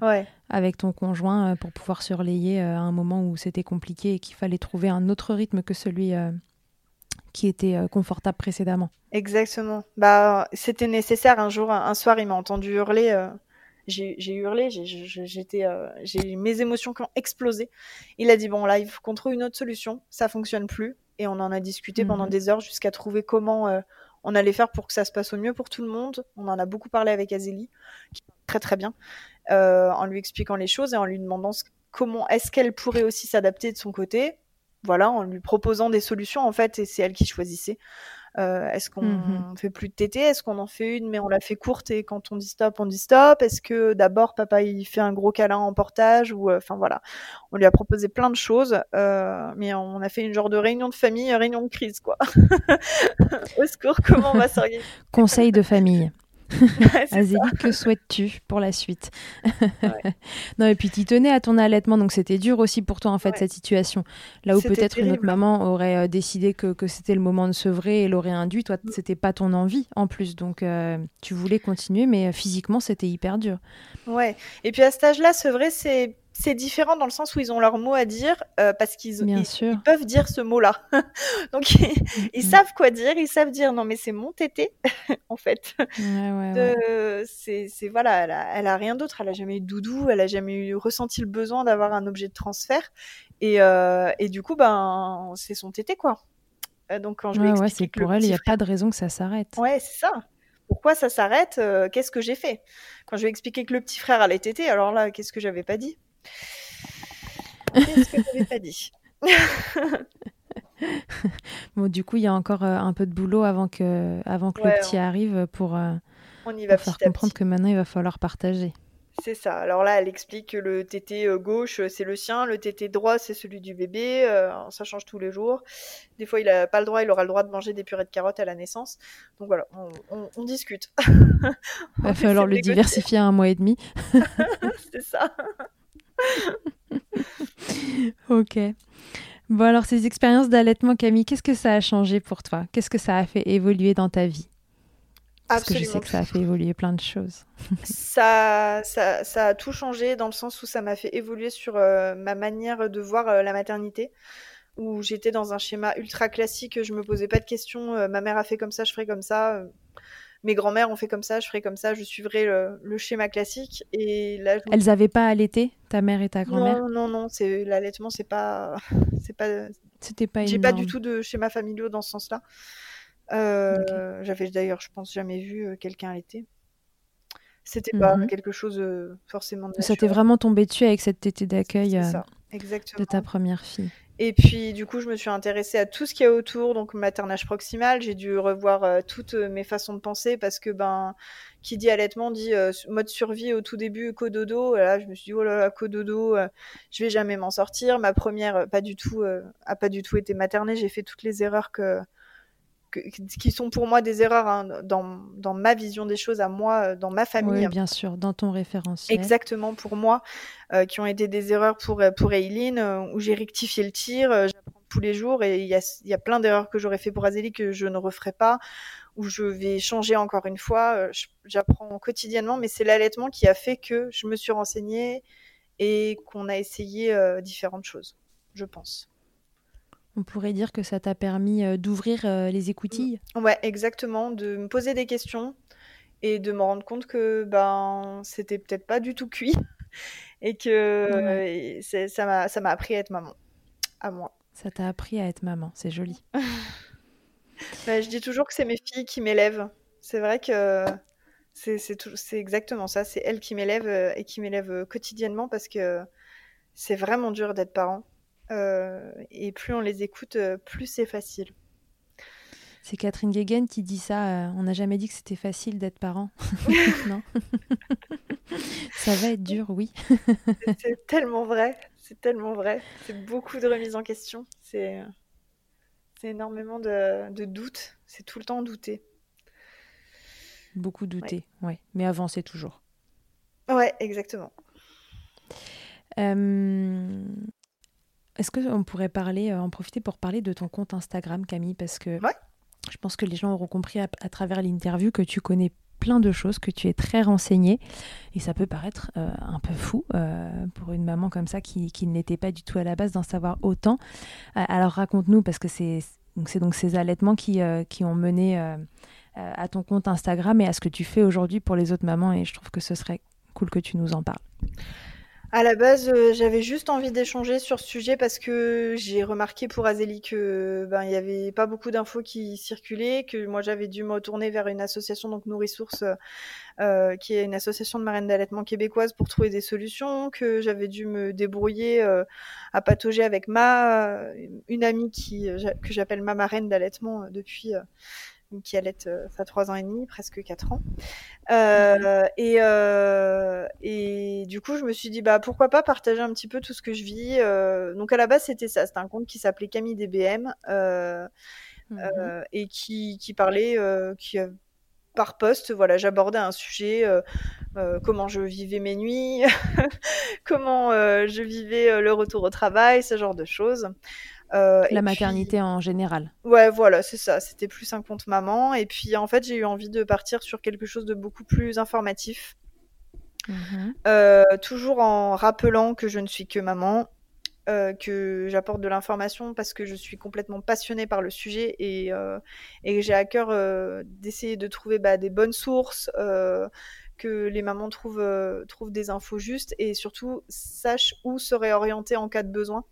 avec ton conjoint euh, pour pouvoir se relayer à un moment où c'était compliqué et qu'il fallait trouver un autre rythme que celui qui était confortable précédemment. Exactement. Bah, c'était nécessaire. Un jour, un, soir, il m'a entendu hurler. j'ai hurlé, j'étais, j'ai mes émotions qui ont explosé. Il a dit bon là, il faut qu'on trouve une autre solution. Ça fonctionne plus. Et on en a discuté pendant mhm. des heures jusqu'à trouver comment on allait faire pour que ça se passe au mieux pour tout le monde. On en a beaucoup parlé avec Azélie, qui très très bien, euh, en lui expliquant les choses et en lui demandant comment est-ce qu'elle pourrait aussi s'adapter de son côté. Voilà, en lui proposant des solutions en fait, et c'est elle qui choisissait. Euh, est-ce qu'on mmh fait plus de TT Est-ce qu'on en fait une mais on la fait courte et quand on dit stop, on dit stop Est-ce que d'abord papa il fait un gros câlin en portage ou euh, enfin voilà, on lui a proposé plein de choses, euh, mais on a fait une genre de réunion de famille, réunion de crise quoi. (laughs) Au secours, comment on va s'organiser? Conseil de famille. (laughs) Azélie, que souhaites-tu pour la suite? (laughs) Non, et puis tu tenais à ton allaitement, donc c'était dur aussi pour toi en fait cette situation. Là où peut-être une autre maman aurait euh, décidé que, que c'était le moment de sevrer et l'aurait induit, toi mm. c'était pas ton envie en plus, donc euh, tu voulais continuer, mais euh, physiquement c'était hyper dur. Ouais, et puis à cet âge-là, sevrer c'est c'est différent dans le sens où ils ont leur mot à dire euh, parce qu'ils ils, peuvent dire ce mot-là. (laughs) Donc ils, mm-hmm. savent quoi dire, ils savent dire non mais c'est mon tété (laughs) en fait. c'est voilà, elle a, rien d'autre, elle a jamais eu de doudou, elle a jamais eu ressenti le besoin d'avoir un objet de transfert et, euh, et du coup ben c'est son tété quoi. Euh, donc quand je lui ouais, c'est pour elle, il n'y a pas de raison que ça s'arrête. Ouais, c'est ça. Pourquoi ça s'arrête Qu'est-ce que j'ai fait? Quand je lui ai expliqué que le petit frère allait téter, alors là, qu'est-ce que j'avais pas dit? Qu'est-ce que n'avais pas dit (laughs) Bon, du coup, il y a encore euh, un peu de boulot avant que, avant que le petit arrive pour, euh, on y va faire comprendre que maintenant, il va falloir partager. C'est ça. Alors là, elle explique que le tété euh, gauche, c'est le sien, le tété droit, c'est celui du bébé. ça change tous les jours. Des fois, il n'a pas le droit, il aura le droit de manger des purées de carottes à la naissance. Donc voilà, on, discute. (laughs) il va falloir le diversifier à un mois et demi. (laughs) c'est ça. (laughs) ok. Bon, alors, ces expériences d'allaitement, Camille, qu'est-ce que ça a changé pour toi? Qu'est-ce que ça a fait évoluer dans ta vie? Parce que je sais que ça a fait évoluer plein de choses. (laughs) ça, ça, ça, a tout changé dans le sens où ça m'a fait évoluer sur euh, ma manière de voir euh, la maternité. Où j'étais dans un schéma ultra classique, je me posais pas de questions. Euh, ma mère a fait comme ça, je ferai comme ça mes grands-mères ont fait comme ça, je ferai comme ça, je suivrai le, schéma classique. Et là, Elles n'avaient pas allaité, ta mère et ta grand-mère? Non, non, non, c'est l'allaitement, c'est pas, (laughs) c'est pas. C'était pas. J'ai pas du tout de schéma familial dans ce sens-là. Euh, j'avais d'ailleurs, je pense, jamais vu euh, quelqu'un allaiter. C'était pas mhm. quelque chose euh, forcément. Ça t'est vraiment tombé dessus avec cette tétée d'accueil de ta première fille. Et puis, du coup, je me suis intéressée à tout ce qu'il y a autour, donc maternage proximal. J'ai dû revoir euh, toutes mes façons de penser parce que, ben, qui dit allaitement dit euh, mode survie au tout début, cododo. Là, je me suis dit, oh là là, cododo, euh, je vais jamais m'en sortir. Ma première, pas du tout, a pas du tout été maternée. J'ai fait toutes les erreurs que, qui sont pour moi des erreurs hein, dans, dans, ma vision des choses à moi, euh, dans ma famille. Oui, bien sûr, dans ton référentiel. Exactement, pour moi, euh, qui ont été des erreurs pour, euh, pour Eileen, où j'ai rectifié le tir, j'apprends tous les jours, et il y a, y a, plein d'erreurs que j'aurais fait pour Azélie que je ne referai pas, où je vais changer encore une fois. J'apprends quotidiennement, mais c'est l'allaitement qui a fait que je me suis renseignée et qu'on a essayé différentes choses, je pense. On pourrait dire que ça t'a permis d'ouvrir les écoutilles Ouais, exactement, de me poser des questions et de me rendre compte que ben c'était peut-être pas du tout cuit (laughs) et que ça m'a ça m'a appris à être maman à moi. Ça t'a appris à être maman, c'est joli. (laughs) Bah, je dis toujours que c'est mes filles qui m'élèvent. C'est vrai que c'est exactement ça. C'est elles qui m'élèvent euh, et qui m'élèvent euh, quotidiennement parce que c'est vraiment dur d'être parent. Euh, et plus on les écoute, plus c'est facile. C'est Catherine Guéguen qui dit ça. on n'a jamais dit que c'était facile d'être parent. (laughs) non. (laughs) ça va être dur, oui. c'est tellement vrai. C'est tellement vrai. C'est beaucoup de remises en question. C'est énormément de, de doutes. C'est tout le temps douter. Beaucoup douter, ouais. Mais avancer toujours. Ouais, exactement. Euh, est-ce qu'on pourrait parler, euh, en profiter pour parler de ton compte Instagram, Camille? Parce que je pense que les gens auront compris à, travers l'interview que tu connais plein de choses, que tu es très renseignée. Et ça peut paraître euh, un peu fou pour une maman comme ça qui, qui n'était pas du tout à la base d'en savoir autant. alors raconte-nous, parce que c'est donc ces allaitements qui, qui ont mené euh, à ton compte Instagram et à ce que tu fais aujourd'hui pour les autres mamans. Et je trouve que ce serait cool que tu nous en parles. À la base, euh, j'avais juste envie d'échanger sur ce sujet parce que j'ai remarqué pour Azélie que ben il y avait pas beaucoup d'infos qui circulaient, que moi j'avais dû me retourner vers une association donc Nourrisource euh, qui est une association de marraines d'allaitement québécoise pour trouver des solutions, que j'avais dû me débrouiller à patauger avec ma une amie qui que j'appelle ma marraine d'allaitement depuis qui allait euh, ça trois ans et demi, presque quatre ans. Euh, et, euh, et du coup, je me suis dit, bah pourquoi pas partager un petit peu tout ce que je vis. donc à la base, c'était ça, c'était un compte qui s'appelait Camille DBM mhm. et qui, qui parlait, qui par poste, voilà, j'abordais un sujet, comment je vivais mes nuits, (laughs) comment je vivais le retour au travail, ce genre de choses. Euh, la maternité en général. Ouais, voilà, c'est ça. C'était plus un compte maman. Et puis, en fait, j'ai eu envie de partir sur quelque chose de beaucoup plus informatif. Mhm. Euh, toujours en rappelant que je ne suis que maman, euh, que j'apporte de l'information parce que je suis complètement passionnée par le sujet et, et j'ai à cœur d'essayer de trouver bah, des bonnes sources, que les mamans trouvent, trouvent des infos justes et surtout sachent où se réorienter en cas de besoin.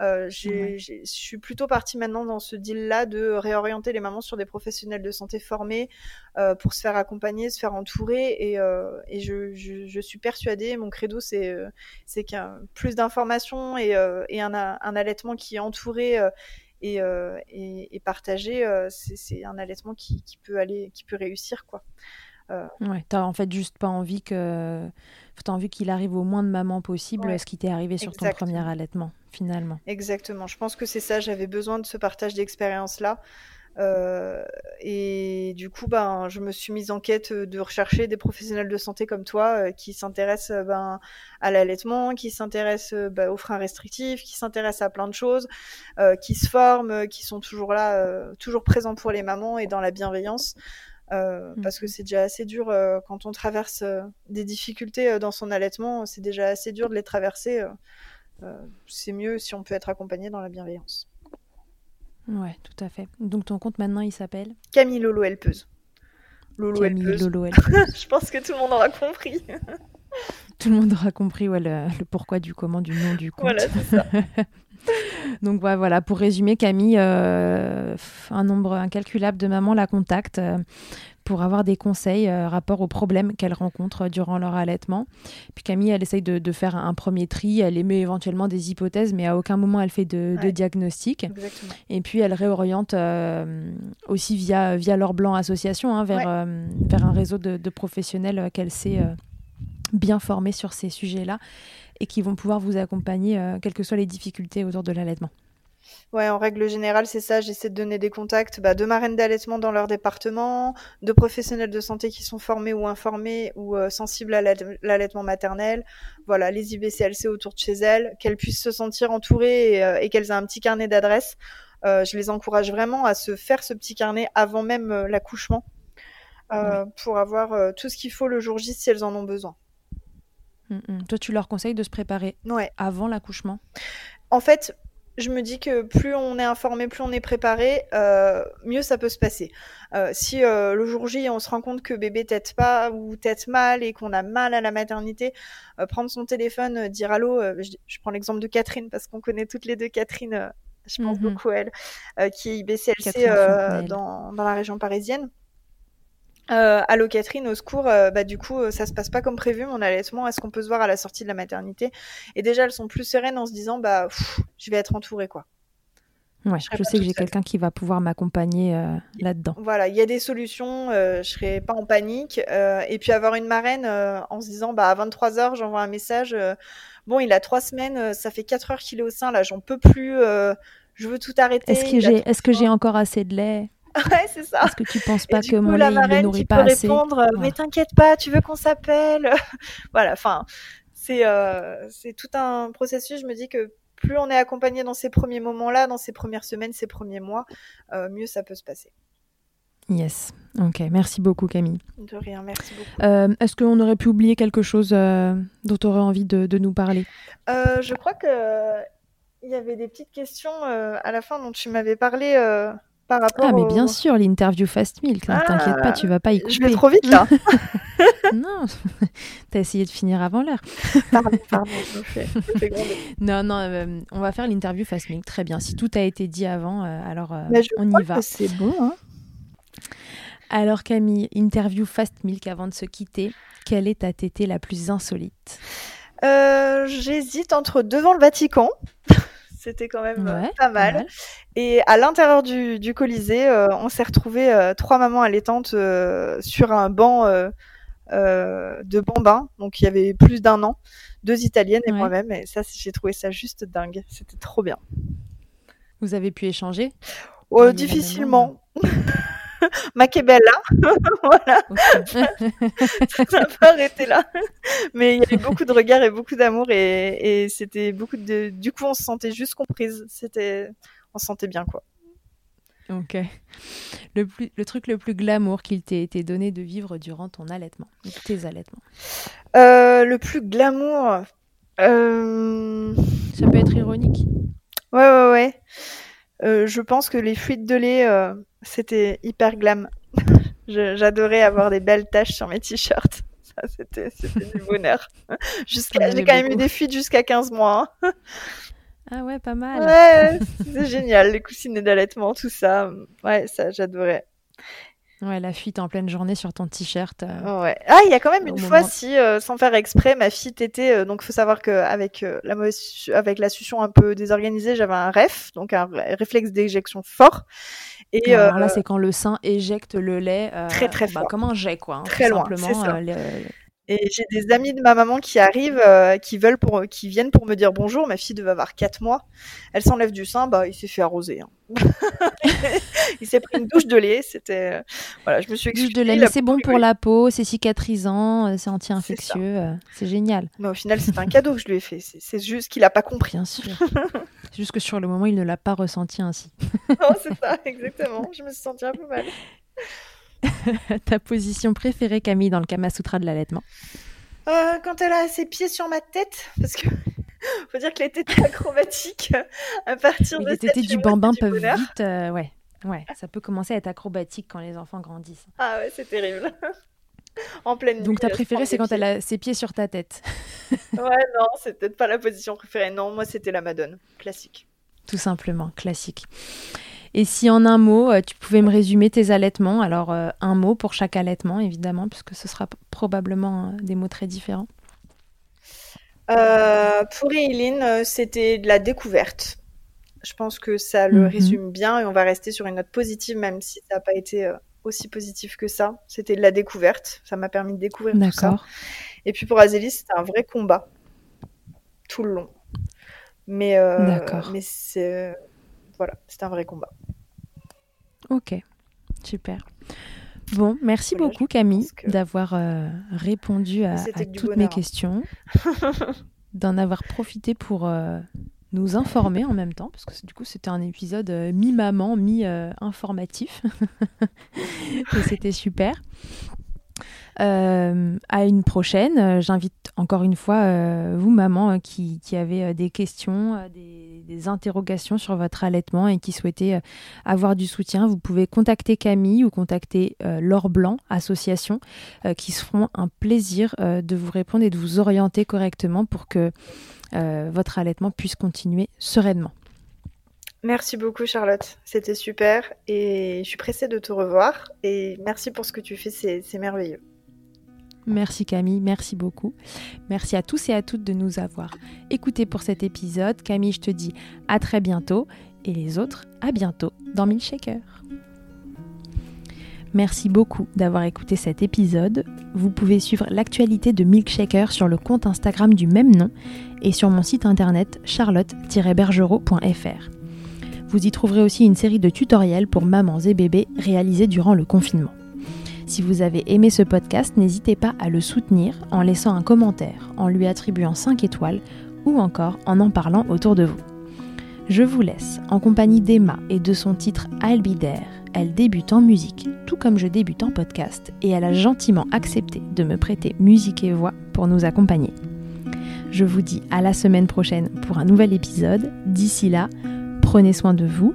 Euh, je suis plutôt partie maintenant dans ce deal-là de réorienter les mamans sur des professionnels de santé formés euh, pour se faire accompagner, se faire entourer. Et, euh, et je, je, je, suis persuadée, mon credo, c'est c'est qu'il plus d'informations et, et un, un, allaitement qui est entouré. Et, partagé, c'est un allaitement qui, qui, peut aller, qui peut réussir, quoi. Euh... Ouais, t'as en fait juste pas envie que, t'as envie qu'il arrive au moins de mamans possible, ouais. ce qui t'est arrivé sur ton premier allaitement finalement. Exactement. Je pense que c'est ça. J'avais besoin de ce partage d'expérience là. Euh, et du coup, ben, je me suis mise en quête de rechercher des professionnels de santé comme toi euh, qui s'intéressent ben, à l'allaitement, qui s'intéressent ben, aux freins restrictifs, qui s'intéressent à plein de choses, euh, qui se forment, qui sont toujours là, toujours présents pour les mamans et dans la bienveillance. Mmh. Parce que c'est déjà assez dur quand on traverse des difficultés dans son allaitement, c'est déjà assez dur de les traverser. Euh, c'est mieux si on peut être accompagné dans la bienveillance. Ouais, tout à fait. Donc ton compte maintenant, il s'appelle Camille Lolo Helpeuse. Lolo Camille Lolo (laughs) Helpeuse. Je pense que tout le monde aura compris. tout le monde aura compris ouais, le, pourquoi du comment du nom du compte. Voilà, c'est ça. (laughs) Donc voilà, pour résumer, Camille, euh, un nombre incalculable de mamans la contactent euh, pour avoir des conseils euh, rapport aux problèmes qu'elles rencontrent durant leur allaitement. Puis Camille, elle essaye de, faire un premier tri, elle émet éventuellement des hypothèses, mais à aucun moment elle fait de, diagnostic. Et puis elle réoriente aussi via, via l'Or Blanc Association hein, vers, vers un réseau de, de professionnels qu'elle sait bien formés sur ces sujets-là et qui vont pouvoir vous accompagner, euh, quelles que soient les difficultés autour de l'allaitement. Ouais, en règle générale, c'est ça. J'essaie de donner des contacts bah, de marraines d'allaitement dans leur département, de professionnels de santé qui sont formés ou informés ou euh, sensibles à l'allaitement maternel. Voilà, les IBCLC autour de chez elles, qu'elles puissent se sentir entourées et, euh, qu'elles aient un petit carnet d'adresses. je les encourage vraiment à se faire ce petit carnet avant même l'accouchement pour avoir tout ce qu'il faut le jour J si elles en ont besoin. Mm, mm. Toi, tu leur conseilles de se préparer Ouais. avant l'accouchement? En fait, je me dis que plus on est informé, plus on est préparé, euh, mieux ça peut se passer. Euh, si euh, le jour J, on se rend compte que bébé tète pas ou tète mal et qu'on a mal à la maternité, prendre son téléphone, dire allô. je, je prends l'exemple de Catherine parce qu'on connaît toutes les deux Catherine. je pense Mhm. beaucoup à elle, qui est IBCLC dans la région parisienne. Euh, allô Catherine, au secours, euh, bah du coup euh, ça se passe pas comme prévu mon allaitement, est-ce qu'on peut se voir à la sortie de la maternité? Et déjà elles sont plus sereines en se disant bah pff, je vais être entourée quoi. Ouais, Je sais que j'ai quelqu'un qui va pouvoir m'accompagner euh, là-dedans. Voilà, il y a des solutions, je serai pas en panique. et puis avoir une marraine en se disant bah à 23h j'envoie un message, bon il a trois semaines, ça fait 4 heures qu'il est au sein, là j'en peux plus, je veux tout arrêter. Est-ce que j'ai trop est-ce que j'ai faim. encore assez de lait? (laughs) Ouais c'est ça. Est-ce que tu penses pas que coup, mon la lait il le marraine nourrit qui pas peut assez répondre, euh, mais t'inquiète pas, tu veux qu'on s'appelle (laughs) Voilà, enfin, c'est euh, c'est tout un processus. Je me dis que plus on est accompagné dans ces premiers moments-là, dans ces premières semaines, ces premiers mois, euh, mieux ça peut se passer. Yes. Ok, merci beaucoup Camille. De rien, merci beaucoup. Euh, Est-ce qu'on aurait pu oublier quelque chose euh, dont tu aurais envie de, de nous parler? Je crois que il y avait des petites questions à la fin dont tu m'avais parlé par rapport Ah mais au- bien sûr, l'interview Fast Milk. Ah, T'inquiète pas, tu vas pas y Je couper. vais trop vite là. (laughs) (laughs) Non, (laughs) t'as essayé de finir avant l'heure. pardon, pardon, je je gronder. Non, non, euh, on va faire l'interview Fast Milk. Très bien. Si tout a été dit avant, euh, alors euh, je on crois y va. c'est bon. Hein. Alors Camille, interview Fast Milk avant de se quitter. Quelle est ta tétée la plus insolite? J'hésite entre devant le Vatican. C'était quand même euh, Ouais, pas mal. Et à l'intérieur du, du Colisée, euh, on s'est retrouvé euh, trois mamans allaitantes sur un banc de bambins. Donc il y avait plus d'un an, deux italiennes et Ouais. moi-même. Et ça, j'ai trouvé ça juste dingue. C'était trop bien. Vous avez pu échanger? Oh, difficilement. (laughs) (laughs) Macabella, (laughs) voilà, Ok. (laughs) ça n'a pas arrêté là. Mais il y avait beaucoup de regards et beaucoup d'amour et, et c'était beaucoup de. Du coup, on se sentait juste comprise. C'était, on se sentait bien quoi. Ok. Le, plus, le truc le plus glamour qu'il t'ait été donné de vivre durant ton allaitement, tes allaitements? Euh, le plus glamour. Euh... Ça peut être ironique. Ouais, ouais, ouais. Euh, je pense que les fuites de lait, euh, c'était hyper glam. (laughs) J'adorais avoir des belles taches sur mes t-shirts. (laughs) Ça, c'était du bonheur. (laughs) Jusqu'à, j'ai quand même eu des fuites jusqu'à 15 mois. hein. Ah ouais, pas mal. Ouais, c'est génial, les coussinets d'allaitement, tout ça. Ouais, ça, j'adorais. Ouais, la fuite en pleine journée sur ton t-shirt. euh, Ouais. Ah, il y a quand même une moment- fois, si, euh, sans faire exprès, ma fille tétait. euh, donc, faut savoir qu'avec euh, la mauvaise, avec la succion un peu désorganisée, j'avais un REF, donc un ré- réflexe d'éjection fort. Et Alors là, c'est quand le sein éjecte le lait Très, très bah, fort. comme un jet, quoi. hein, Très tout loin, simplement, Et j'ai des amis de ma maman qui arrivent, euh, qui veulent pour, qui viennent pour me dire bonjour. Ma fille devait avoir 4 mois. Elle s'enlève du sein, bah, il s'est fait arroser. hein. (laughs) il s'est pris une douche de lait. C'était, euh, voilà, je me suis Douche excusée. de lait, c'est bon pour la peau, c'est cicatrisant, euh, c'est anti-infectieux, c'est génial. Mais au final, c'est un cadeau que je lui ai fait. C'est c'est juste qu'il a pas compris. Bien sûr. (laughs) c'est juste que sur le moment, il ne l'a pas ressenti ainsi. Non, c'est ça, exactement. Je me suis sentie un peu mal. (laughs) Ta position préférée, Camille, dans le Kama Sutra de l'allaitement Euh, quand elle a ses pieds sur ma tête, parce que (laughs) faut dire que les tétés acrobatiques, à partir Oui, de Les tétés du bambin du peuvent vite. euh, ouais. ouais, ça peut commencer à être acrobatique quand les enfants grandissent. Ah ouais, c'est terrible. (laughs) en pleine Donc nuit, ta préférée, c'est quand pieds. elle a ses pieds sur ta tête, Ouais, non, c'est peut-être pas la position préférée. Non, moi c'était la Madone, classique. tout simplement, classique. Et si en un mot, euh, tu pouvais me résumer tes allaitements, alors euh, un mot pour chaque allaitement, évidemment, puisque ce sera probablement euh, des mots très différents. Euh, pour Eileen, c'était de la découverte. Je pense que ça le Mhm. résume bien et on va rester sur une note positive, même si ça n'a pas été aussi positif que ça. C'était de la découverte. Ça m'a permis de découvrir tout ça. Et puis pour Azélie, c'était un vrai combat tout le long. Mais, euh, D'accord. mais c'est voilà, c'était un vrai combat. Ok, super. Bon, merci Voilà, beaucoup Camille que- d'avoir euh, répondu à, toutes mes hein. questions, (laughs) d'en avoir profité pour euh, nous informer en même temps, parce que du coup c'était un épisode euh, mi-maman, mi-informatif. (laughs) Et c'était super. Euh, à une prochaine. J'invite encore une fois vous, maman, qui, qui avez des questions, des, des, interrogations sur votre allaitement et qui souhaitez avoir du soutien. Vous pouvez contacter Camille ou contacter Laure Blanc, association, qui se feront un plaisir de vous répondre et de vous orienter correctement pour que votre allaitement puisse continuer sereinement. Merci beaucoup Charlotte, c'était super et je suis pressée de te revoir et merci pour ce que tu fais, c'est merveilleux. Merci Camille, merci beaucoup. Merci à tous et à toutes de nous avoir écoutés pour cet épisode. Camille, je te dis à très bientôt et les autres à bientôt dans Milkshaker. Merci beaucoup d'avoir écouté cet épisode. Vous pouvez suivre l'actualité de Milkshaker sur le compte Instagram du même nom et sur mon site internet charlotte-bergerot.fr. Vous y trouverez aussi une série de tutoriels pour mamans et bébés réalisés durant le confinement. Si vous avez aimé ce podcast, n'hésitez pas à le soutenir en laissant un commentaire, en lui attribuant 5 étoiles ou encore en en parlant autour de vous. Je vous laisse en compagnie d'Emma et de son titre I'll. Elle débute en musique, tout comme je débute en podcast, et elle a gentiment accepté de me prêter musique et voix pour nous accompagner. Je vous dis à la semaine prochaine pour un nouvel épisode. D'ici là, Prenez soin de vous,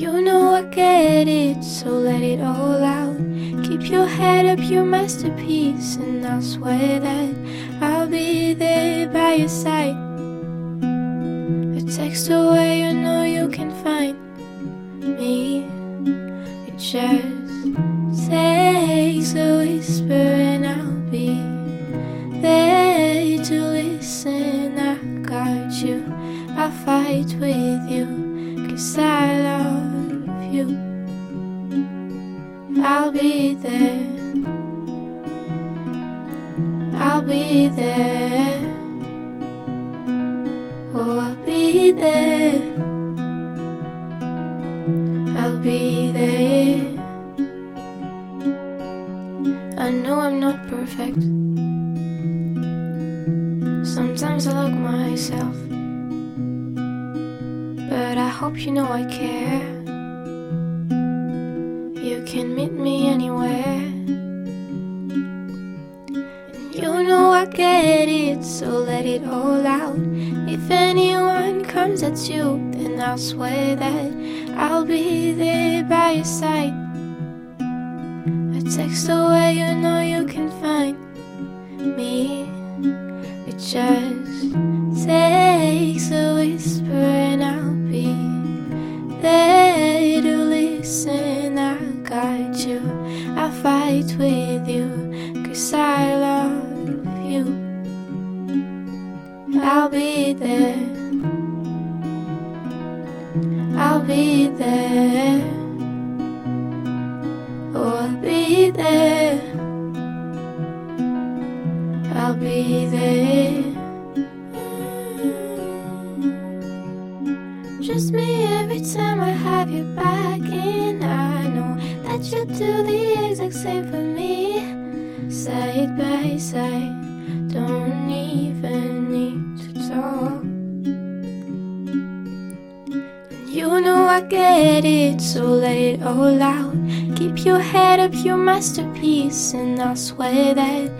You know I get it, so let it all out. Keep your head up, your masterpiece, and I'll swear that I'll be there by your side. A text away, you know you can find me. It just I'll be there, I'll be there, masterpiece, and I'll swear that